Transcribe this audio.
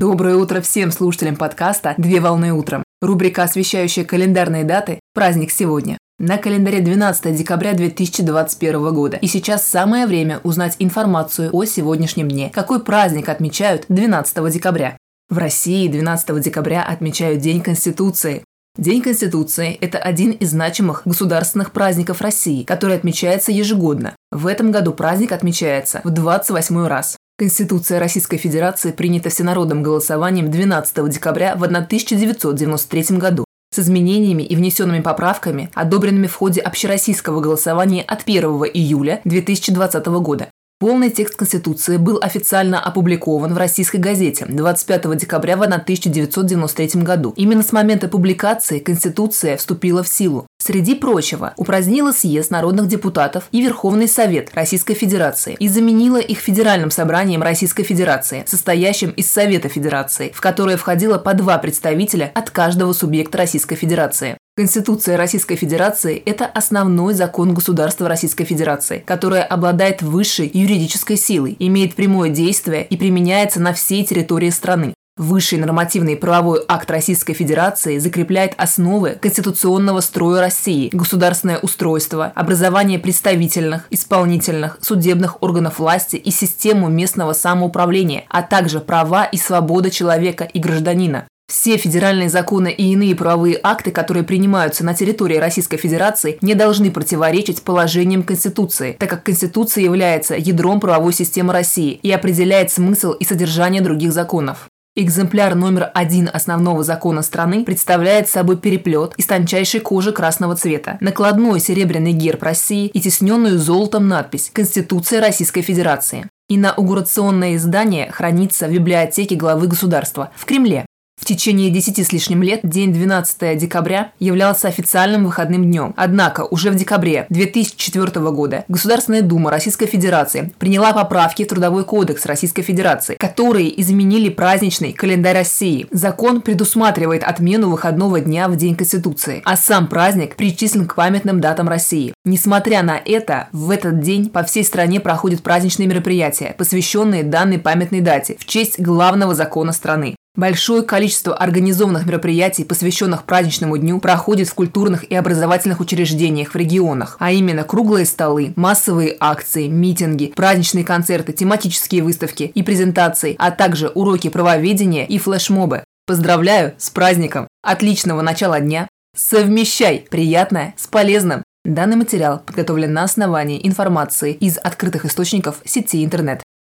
Доброе утро всем слушателям подкаста «Две волны утром». Рубрика, освещающая календарные даты «Праздник сегодня». На календаре 12 декабря 2021 года. И сейчас самое время узнать информацию о сегодняшнем дне. Какой праздник отмечают 12 декабря? В России 12 декабря отмечают День Конституции. День Конституции – это один из значимых государственных праздников России, который отмечается ежегодно. В этом году праздник отмечается в 28 раз. Конституция Российской Федерации принята всенародным голосованием 12 декабря в 1993 году с изменениями и внесенными поправками, одобренными в ходе общероссийского голосования от 1 июля 2020 года. Полный текст Конституции был официально опубликован в российской газете 25 декабря в 1993 году. Именно с момента публикации Конституция вступила в силу. Среди прочего, упразднила съезд народных депутатов и Верховный Совет Российской Федерации и заменила их Федеральным собранием Российской Федерации, состоящим из Совета Федерации, в которое входило по два представителя от каждого субъекта Российской Федерации. Конституция Российской Федерации – это основной закон государства Российской Федерации, которое обладает высшей юридической силой, имеет прямое действие и применяется на всей территории страны. Высший нормативный правовой акт Российской Федерации закрепляет основы конституционного строя России, государственное устройство, образование представительных, исполнительных, судебных органов власти и систему местного самоуправления, а также права и свободы человека и гражданина. Все федеральные законы и иные правовые акты, которые принимаются на территории Российской Федерации, не должны противоречить положениям Конституции, так как Конституция является ядром правовой системы России и определяет смысл и содержание других законов. Экземпляр номер один основного закона страны представляет собой переплет из тончайшей кожи красного цвета, накладной серебряный герб России и тесненную золотом надпись «Конституция Российской Федерации». Инаугурационное издание хранится в библиотеке главы государства в Кремле. В течение десяти с лишним лет день 12 декабря являлся официальным выходным днем. Однако уже в декабре 2004 года Государственная Дума Российской Федерации приняла поправки в Трудовой кодекс Российской Федерации, которые изменили праздничный календарь России. Закон предусматривает отмену выходного дня в День Конституции, а сам праздник причислен к памятным датам России. Несмотря на это, в этот день по всей стране проходят праздничные мероприятия, посвященные данной памятной дате в честь главного закона страны. Большое количество организованных мероприятий, посвященных праздничному дню, проходит в культурных и образовательных учреждениях в регионах, а именно круглые столы, массовые акции, митинги, праздничные концерты, тематические выставки и презентации, а также уроки правоведения и флешмобы. Поздравляю с праздником! Отличного начала дня! Совмещай приятное с полезным! Данный материал подготовлен на основании информации из открытых источников сети интернет.